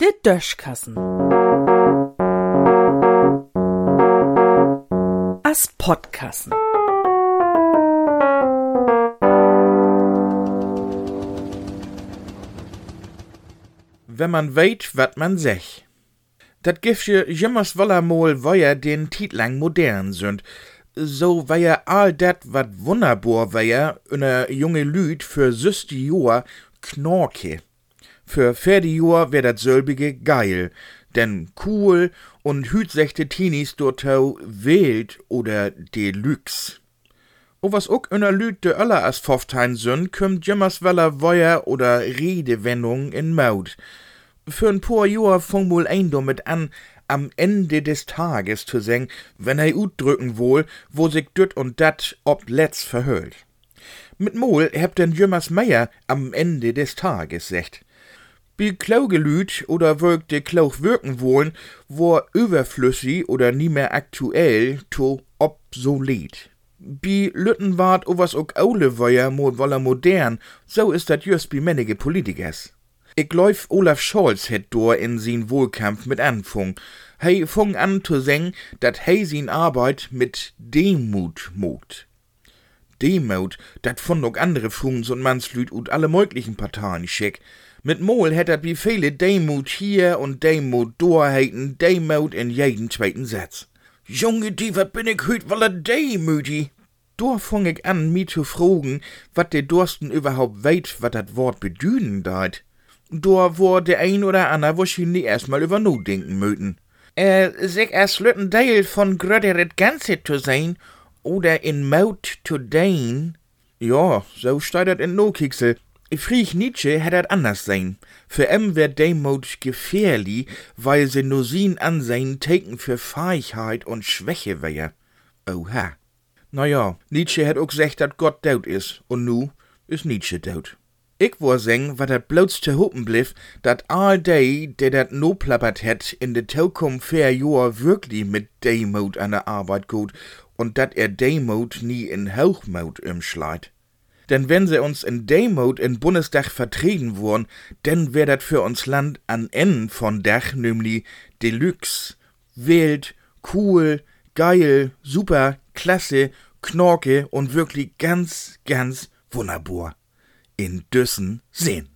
Der Döschkassen. As Podkassen. Wenn man weht, wat man sech. Dat gift je jimmers wollermol, wo ja den Titlang modern sind. So ja all dat, wat wunderbar ja, eine junge Lüd für süsti Joa Knorke. Für ferdi Joa wär dat sölbige geil, denn cool und hütsechte Teenies dortau wählt oder Deluxe. O was ook einer Lüd de Öller as Pfofftein sind, kümmt jimmers weller Weuer oder Redewendung in Maut für ein paar Jahr fang wohl ein damit an, am Ende des Tages zu singen, wenn er drücken wohl, wo sich düt und dat ob letzt verhüllt. Mit Mol hebt den Jümmers Meier am Ende des Tages secht. Bi Klaugelüt oder wirkt de Klauch wirken wollen, wo überflüssig oder nie mehr aktuell to obsolet. Bi Lütten wart o was ook aule Weier mo woller modern, so ist dat just bi männige Politikers. Ich glaub, Olaf Scholz hätt dor in sin Wohlkampf mit anfung. Hei fung an zu singen, dat hei sin Arbeit mit Demut mogt. Demut, dat fand ook andere Fungs und Mannslüd und alle möglichen Parteien schick. Mit Mol hätt dat wie viele Demut hier und Demut dor heiten, Demut in jeden zweiten Satz. Junge, die, wat bin ich hüt wolle demüti? Dor fung ich an, mi zu fragen, wat de Dursten überhaupt weit, wat dat Wort bedünen deit da wo der ein oder ander wahrscheinlich erstmal über no denken möten. Äh, sich erst lütten Teil von gröderet Ganze zu sein oder in Maut zu dein. Ja, so steht in no Kiksel. Friech Nietzsche hätt dat anders sein. Für em wär Demut gefährlich, weil se nur sin Ansehen taken für Feigheit und Schwäche wär. Oha. Na ja, Nietzsche hätt auch gesagt, dat Gott deut is, und nu is Nietzsche deut. Ich wo seng, wat dat bloß te hopen bliff, dat all day, der dat no plappert het, in de Tokum fair Joa wirklich mit Demut an der Arbeit gut und dat er Demut nie in Hochmut umschleit. Denn wenn sie uns in Demut in Bundestag vertreten wurden, denn wär dat für uns Land an Ende von Dach, nämlich Deluxe, wild, cool, geil, super, klasse, knorke und wirklich ganz, ganz wunderbar in Düssen sehen.